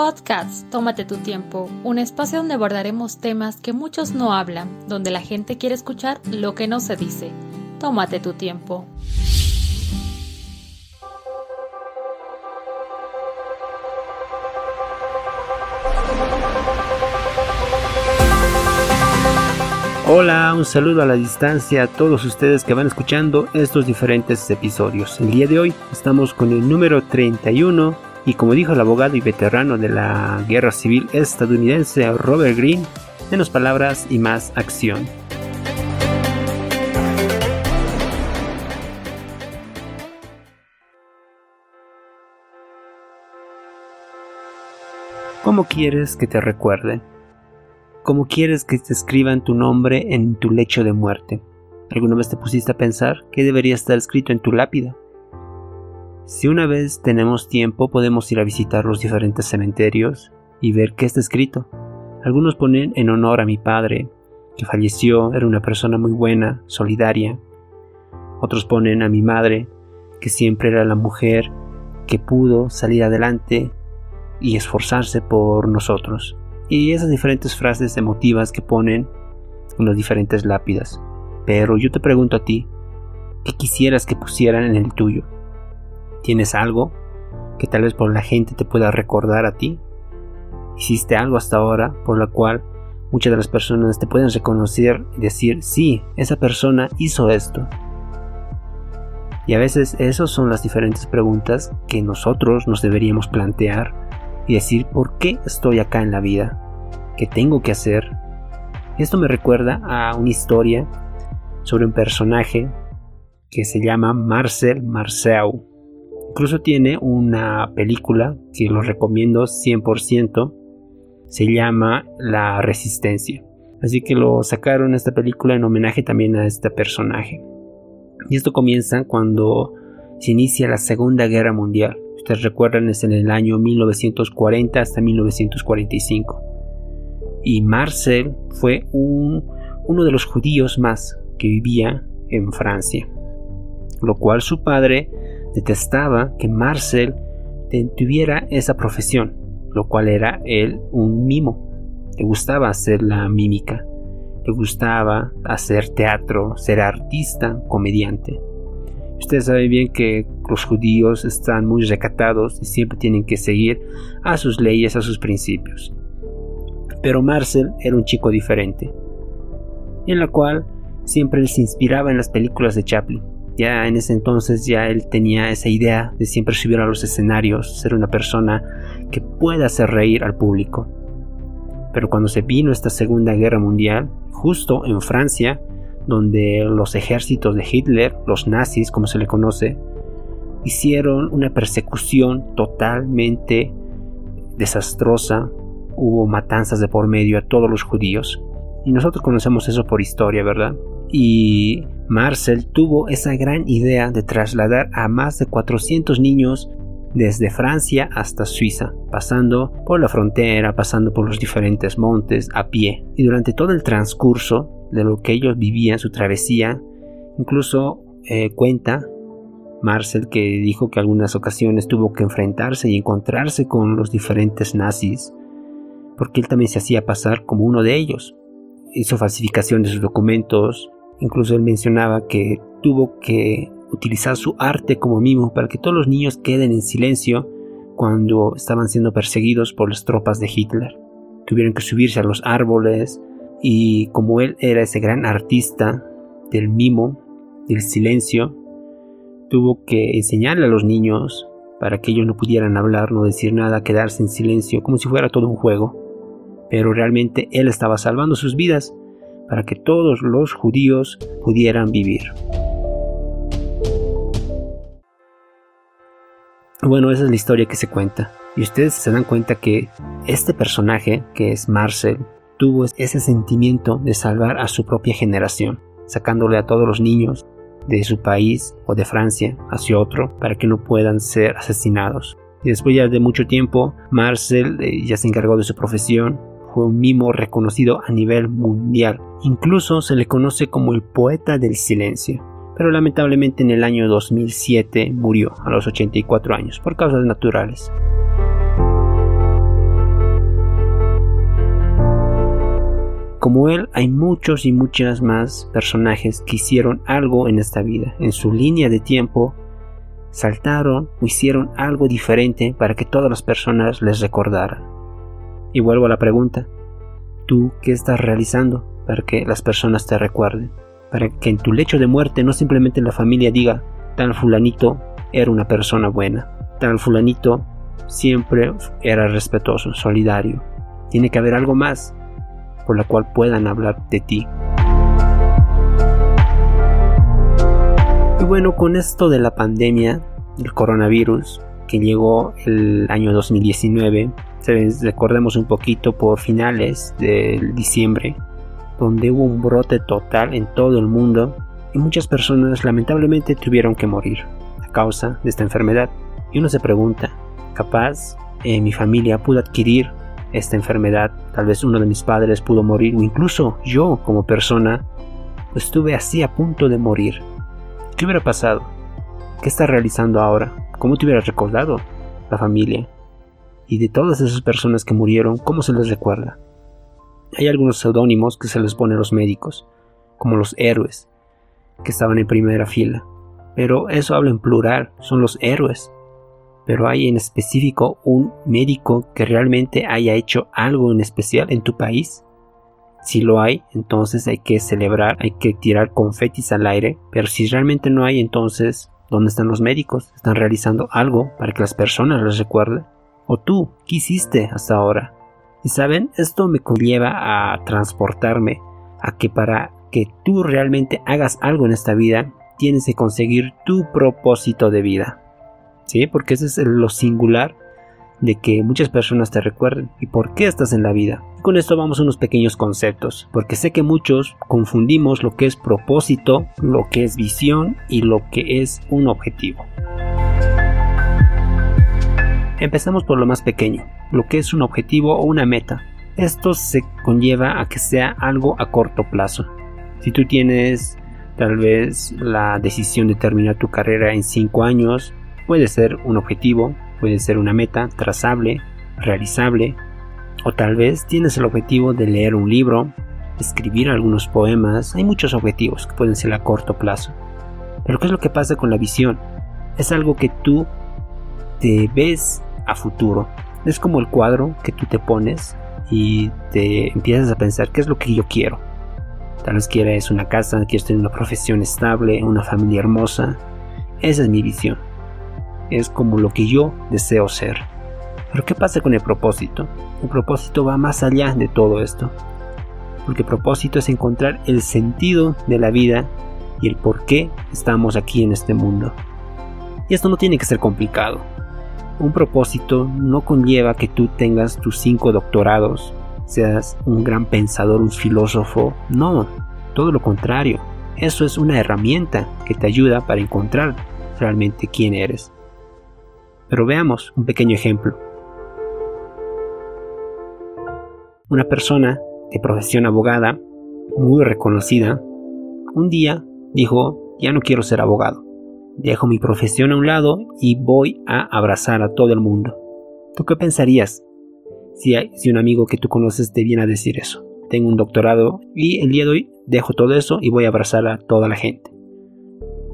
Podcast, tómate tu tiempo, un espacio donde abordaremos temas que muchos no hablan, donde la gente quiere escuchar lo que no se dice. Tómate tu tiempo. Hola, un saludo a la distancia a todos ustedes que van escuchando estos diferentes episodios. El día de hoy estamos con el número 31 y como dijo el abogado y veterano de la guerra civil estadounidense Robert Greene, menos palabras y más acción. ¿Cómo quieres que te recuerden? ¿Cómo quieres que te escriban tu nombre en tu lecho de muerte? ¿Alguna vez te pusiste a pensar qué debería estar escrito en tu lápida? Si una vez tenemos tiempo podemos ir a visitar los diferentes cementerios y ver qué está escrito. Algunos ponen en honor a mi padre, que falleció, era una persona muy buena, solidaria. Otros ponen a mi madre, que siempre era la mujer que pudo salir adelante y esforzarse por nosotros y esas diferentes frases emotivas que ponen en las diferentes lápidas. Pero yo te pregunto a ti, ¿qué quisieras que pusieran en el tuyo? ¿Tienes algo que tal vez por la gente te pueda recordar a ti? ¿Hiciste algo hasta ahora por la cual muchas de las personas te pueden reconocer y decir, sí, esa persona hizo esto? Y a veces esas son las diferentes preguntas que nosotros nos deberíamos plantear y decir por qué estoy acá en la vida, qué tengo que hacer. Esto me recuerda a una historia sobre un personaje que se llama Marcel Marceau. Incluso tiene una película que lo recomiendo 100%. Se llama La Resistencia. Así que lo sacaron esta película en homenaje también a este personaje. Y esto comienza cuando se inicia la Segunda Guerra Mundial ustedes recuerdan es en el año 1940 hasta 1945. Y Marcel fue uno de los judíos más que vivía en Francia, lo cual su padre detestaba que Marcel tuviera esa profesión, lo cual era él un mimo. Le gustaba hacer la mímica, le gustaba hacer teatro, ser artista, comediante. Usted sabe bien que los judíos están muy recatados y siempre tienen que seguir a sus leyes, a sus principios. Pero Marcel era un chico diferente, en la cual siempre se inspiraba en las películas de Chaplin. Ya en ese entonces ya él tenía esa idea de siempre subir a los escenarios, ser una persona que pueda hacer reír al público. Pero cuando se vino esta Segunda Guerra Mundial, justo en Francia, donde los ejércitos de Hitler, los nazis como se le conoce, hicieron una persecución totalmente desastrosa, hubo matanzas de por medio a todos los judíos. Y nosotros conocemos eso por historia, ¿verdad? Y Marcel tuvo esa gran idea de trasladar a más de 400 niños desde Francia hasta Suiza, pasando por la frontera, pasando por los diferentes montes a pie. Y durante todo el transcurso de lo que ellos vivían, su travesía. Incluso eh, cuenta Marcel que dijo que algunas ocasiones tuvo que enfrentarse y encontrarse con los diferentes nazis, porque él también se hacía pasar como uno de ellos. Hizo falsificación de sus documentos, incluso él mencionaba que tuvo que utilizar su arte como mimo para que todos los niños queden en silencio cuando estaban siendo perseguidos por las tropas de Hitler. Tuvieron que subirse a los árboles, y como él era ese gran artista del mimo, del silencio, tuvo que enseñarle a los niños para que ellos no pudieran hablar, no decir nada, quedarse en silencio, como si fuera todo un juego. Pero realmente él estaba salvando sus vidas para que todos los judíos pudieran vivir. Bueno, esa es la historia que se cuenta. Y ustedes se dan cuenta que este personaje, que es Marcel, tuvo ese sentimiento de salvar a su propia generación, sacándole a todos los niños de su país o de Francia hacia otro para que no puedan ser asesinados. Y después ya de mucho tiempo, Marcel eh, ya se encargó de su profesión, fue un mimo reconocido a nivel mundial. Incluso se le conoce como el poeta del silencio. Pero lamentablemente en el año 2007 murió a los 84 años por causas naturales. Como él, hay muchos y muchas más personajes que hicieron algo en esta vida, en su línea de tiempo, saltaron o hicieron algo diferente para que todas las personas les recordaran. Y vuelvo a la pregunta, ¿tú qué estás realizando para que las personas te recuerden? Para que en tu lecho de muerte no simplemente la familia diga, tal fulanito era una persona buena, tal fulanito siempre era respetuoso, solidario. Tiene que haber algo más por la cual puedan hablar de ti. Y bueno, con esto de la pandemia, del coronavirus, que llegó el año 2019, recordemos un poquito por finales de diciembre, donde hubo un brote total en todo el mundo y muchas personas lamentablemente tuvieron que morir a causa de esta enfermedad. Y uno se pregunta, capaz eh, mi familia pudo adquirir esta enfermedad, tal vez uno de mis padres pudo morir o incluso yo como persona estuve así a punto de morir. ¿Qué hubiera pasado? ¿Qué está realizando ahora? ¿Cómo te hubiera recordado la familia? Y de todas esas personas que murieron, ¿cómo se les recuerda? Hay algunos seudónimos que se les pone a los médicos, como los héroes, que estaban en primera fila. Pero eso habla en plural, son los héroes pero hay en específico un médico que realmente haya hecho algo en especial en tu país? Si lo hay, entonces hay que celebrar, hay que tirar confetis al aire, pero si realmente no hay, entonces, ¿dónde están los médicos? ¿Están realizando algo para que las personas les recuerden? ¿O tú, qué hiciste hasta ahora? Y saben, esto me conlleva a transportarme a que para que tú realmente hagas algo en esta vida, tienes que conseguir tu propósito de vida. ¿sí? Porque ese es lo singular de que muchas personas te recuerden y por qué estás en la vida. con esto vamos a unos pequeños conceptos, porque sé que muchos confundimos lo que es propósito, lo que es visión y lo que es un objetivo. Empezamos por lo más pequeño, lo que es un objetivo o una meta. Esto se conlleva a que sea algo a corto plazo. Si tú tienes tal vez la decisión de terminar tu carrera en 5 años, Puede ser un objetivo, puede ser una meta trazable, realizable, o tal vez tienes el objetivo de leer un libro, escribir algunos poemas, hay muchos objetivos que pueden ser a corto plazo. Pero ¿qué es lo que pasa con la visión? Es algo que tú te ves a futuro. Es como el cuadro que tú te pones y te empiezas a pensar qué es lo que yo quiero. Tal vez quieres una casa, quieres tener una profesión estable, una familia hermosa. Esa es mi visión es como lo que yo deseo ser. Pero ¿qué pasa con el propósito? El propósito va más allá de todo esto. Porque el propósito es encontrar el sentido de la vida y el por qué estamos aquí en este mundo. Y esto no tiene que ser complicado. Un propósito no conlleva que tú tengas tus cinco doctorados, seas un gran pensador, un filósofo. No, todo lo contrario. Eso es una herramienta que te ayuda para encontrar realmente quién eres. Pero veamos un pequeño ejemplo. Una persona de profesión abogada, muy reconocida, un día dijo, ya no quiero ser abogado. Dejo mi profesión a un lado y voy a abrazar a todo el mundo. ¿Tú qué pensarías si, un amigo que tú conoces te viene a decir eso? Tengo un doctorado y el día de hoy dejo todo eso y voy a abrazar a toda la gente.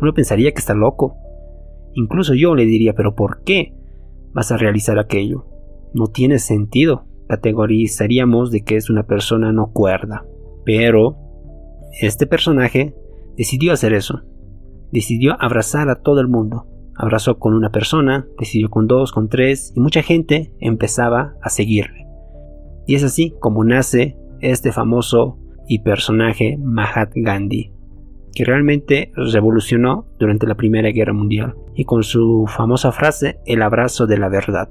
Uno pensaría que está loco, Incluso yo le diría, pero ¿por qué vas a realizar aquello? No tiene sentido. Categorizaríamos de que es una persona no cuerda. Pero este personaje decidió hacer eso. Decidió abrazar a todo el mundo. Abrazó con una persona, decidió con dos, con tres, y mucha gente empezaba a seguirle. Y es así como nace este famoso y personaje Mahat Gandhi, que realmente revolucionó durante la Primera Guerra Mundial y con su famosa frase el abrazo de la verdad.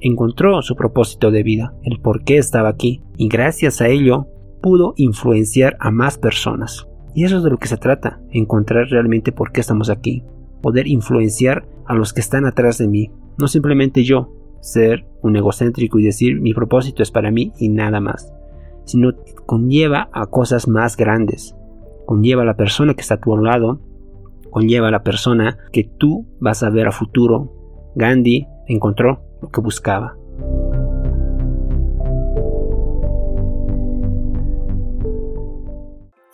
Encontró su propósito de vida, el por qué estaba aquí, y gracias a ello pudo influenciar a más personas. Y eso es de lo que se trata, encontrar realmente por qué estamos aquí, poder influenciar a los que están atrás de mí, no simplemente yo, ser un egocéntrico y decir mi propósito es para mí y nada más, sino conlleva a cosas más grandes, conlleva a la persona que está a tu lado, conlleva a la persona que tú vas a ver a futuro. Gandhi encontró lo que buscaba.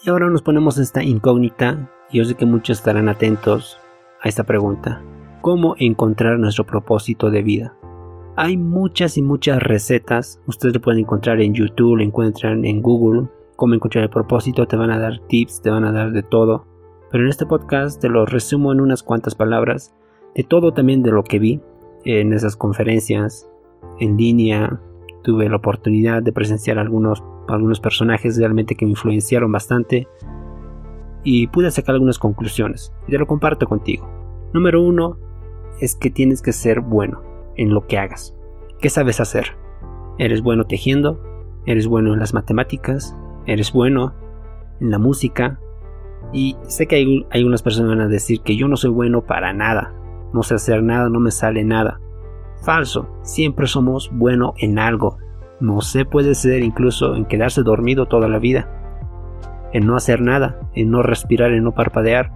Ahora nos ponemos esta incógnita y yo sé que muchos estarán atentos a esta pregunta. ¿Cómo encontrar nuestro propósito de vida? Hay muchas y muchas recetas, ustedes lo pueden encontrar en YouTube, lo encuentran en Google, cómo encontrar el propósito, te van a dar tips, te van a dar de todo. Pero en este podcast te lo resumo en unas cuantas palabras, de todo también de lo que vi en esas conferencias en línea. Tuve la oportunidad de presenciar algunos, algunos personajes realmente que me influenciaron bastante y pude sacar algunas conclusiones y te lo comparto contigo. Número uno es que tienes que ser bueno en lo que hagas. ¿Qué sabes hacer? ¿Eres bueno tejiendo? ¿Eres bueno en las matemáticas? ¿Eres bueno en la música? Y sé que hay, algunas personas van a decir que yo no soy bueno para nada, no sé hacer nada, no me sale nada. Falso, siempre somos bueno en algo. No se puede ser incluso en quedarse dormido toda la vida, en no hacer nada, en no respirar, en no parpadear.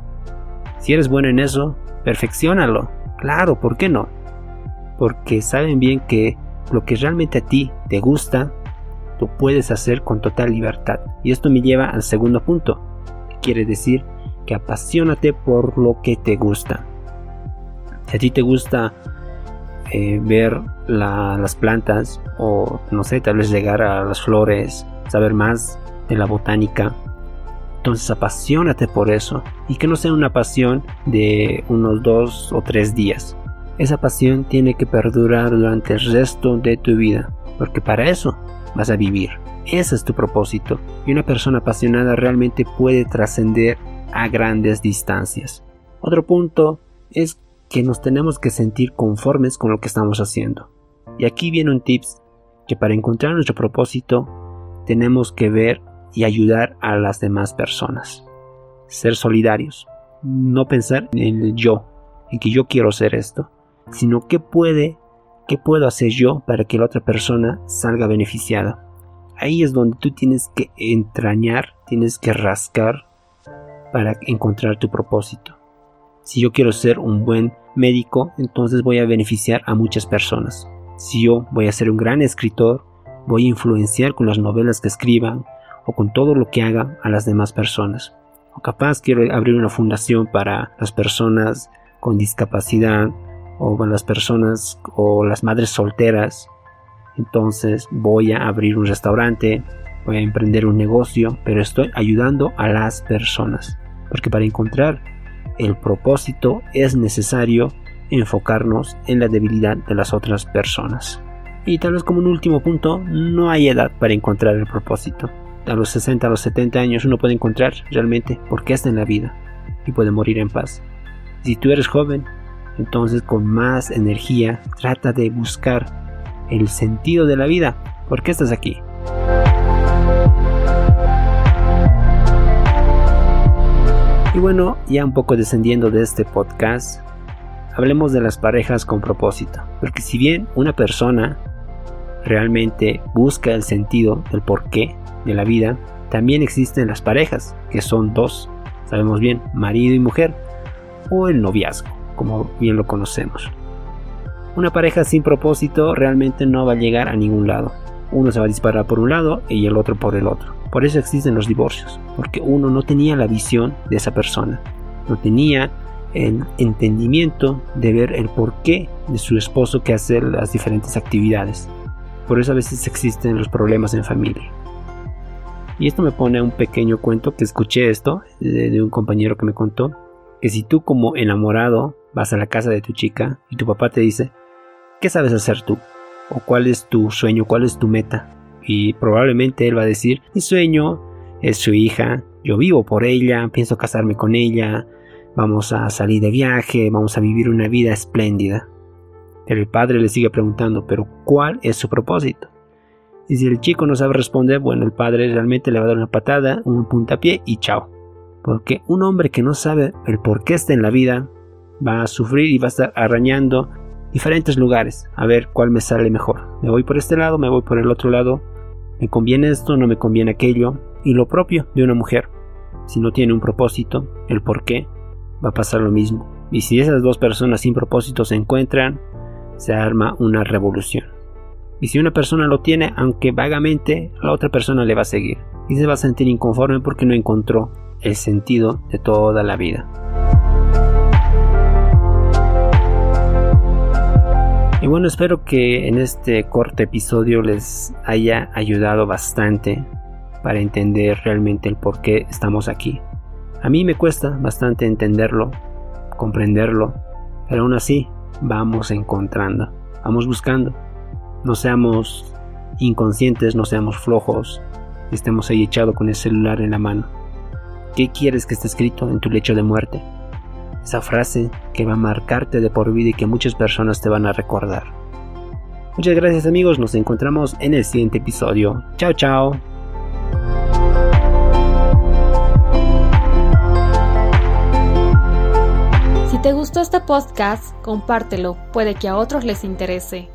Si eres bueno en eso, perfeccionalo. Claro, ¿por qué no? Porque saben bien que lo que realmente a ti te gusta, lo puedes hacer con total libertad. Y esto me lleva al segundo punto, quiere decir que apasionate por lo que te gusta. Si a ti te gusta eh, ver las plantas o no sé, tal vez llegar a las flores, saber más de la botánica, entonces apasionate por eso y que no sea una pasión de unos dos o tres días. Esa pasión tiene que perdurar durante el resto de tu vida, porque para eso vas a vivir. Ese es tu propósito y una persona apasionada realmente puede trascender a grandes distancias. Otro punto es que nos tenemos que sentir conformes con lo que estamos haciendo. Y aquí viene un tips que para encontrar nuestro propósito tenemos que ver y ayudar a las demás personas. Ser solidarios. No pensar en el yo, en que yo quiero ser esto, sino qué puede, qué puedo hacer yo para que la otra persona salga beneficiada ahí es donde tú tienes que entrañar, tienes que rascar para encontrar tu propósito. Si yo quiero ser un buen médico, entonces voy a beneficiar a muchas personas. Si yo voy a ser un gran escritor, voy a influenciar con las novelas que escriba o con todo lo que haga a las demás personas. O capaz quiero abrir una fundación para las personas con discapacidad o para las personas o las madres solteras entonces voy a abrir un restaurante, voy a emprender un negocio, pero estoy ayudando a las personas. Porque para encontrar el propósito es necesario enfocarnos en la debilidad de las otras personas. Y tal vez como un último punto, no hay edad para encontrar el propósito. A los 60, a los 70 años uno puede encontrar realmente por qué está en la vida y puede morir en paz. Si tú eres joven, entonces con más energía trata de buscar el sentido de la vida. ¿Por qué estás aquí? Y bueno, ya un poco descendiendo de este podcast, hablemos de las parejas con propósito. Porque si bien una persona realmente busca el sentido, el porqué de la vida, también existen las parejas, que son dos, sabemos bien, marido y mujer, o el noviazgo, como bien lo conocemos. Una pareja sin propósito realmente no va a llegar a ningún lado. Uno se va a disparar por un lado y el otro por el otro. Por eso existen los divorcios, porque uno no tenía la visión de esa persona, no tenía el entendimiento de ver el porqué de su esposo que hacer las diferentes actividades. Por eso a veces existen los problemas en familia. Y esto me pone a un pequeño cuento que escuché esto de, de un compañero que me contó, que si tú como enamorado vas a la casa de tu chica y tu papá te dice, ¿qué sabes hacer tú? ¿O cuál es tu sueño? ¿Cuál es tu meta? Y probablemente él va a decir, mi sueño es su hija, yo vivo por ella, pienso casarme con ella, vamos a salir de viaje, vamos a vivir una vida espléndida. Pero el padre le sigue preguntando, pero ¿cuál es su propósito? Y si el chico no sabe responder, bueno, el padre realmente le va a dar una patada, un puntapié y chao. Porque un hombre que no sabe el por qué está en la vida, va a sufrir y va a estar arañando diferentes lugares, a ver cuál me sale mejor. Me voy por este lado, me voy por el otro lado, me conviene esto, no me conviene aquello, y lo propio de una mujer. Si no tiene un propósito, el por qué, va a pasar lo mismo. Y si esas dos personas sin propósito se encuentran, se arma una revolución. Y si una persona lo tiene, aunque vagamente, la otra persona le va a seguir. y se va a sentir inconforme porque no encontró el sentido de toda la vida. Y bueno, espero que en este corto episodio les haya ayudado bastante para entender realmente el por qué estamos aquí. A mí me cuesta bastante entenderlo, comprenderlo, pero aún así vamos encontrando, vamos buscando. No seamos inconscientes, no seamos flojos, estemos ahí echados con el celular en la mano. ¿Qué quieres que esté escrito en tu lecho de muerte? Esa frase que va a marcarte de por vida y que muchas personas te van a recordar. Muchas gracias amigos, nos encontramos en el siguiente episodio. Chao, chao. Si te gustó este podcast, compártelo, puede que a otros les interese.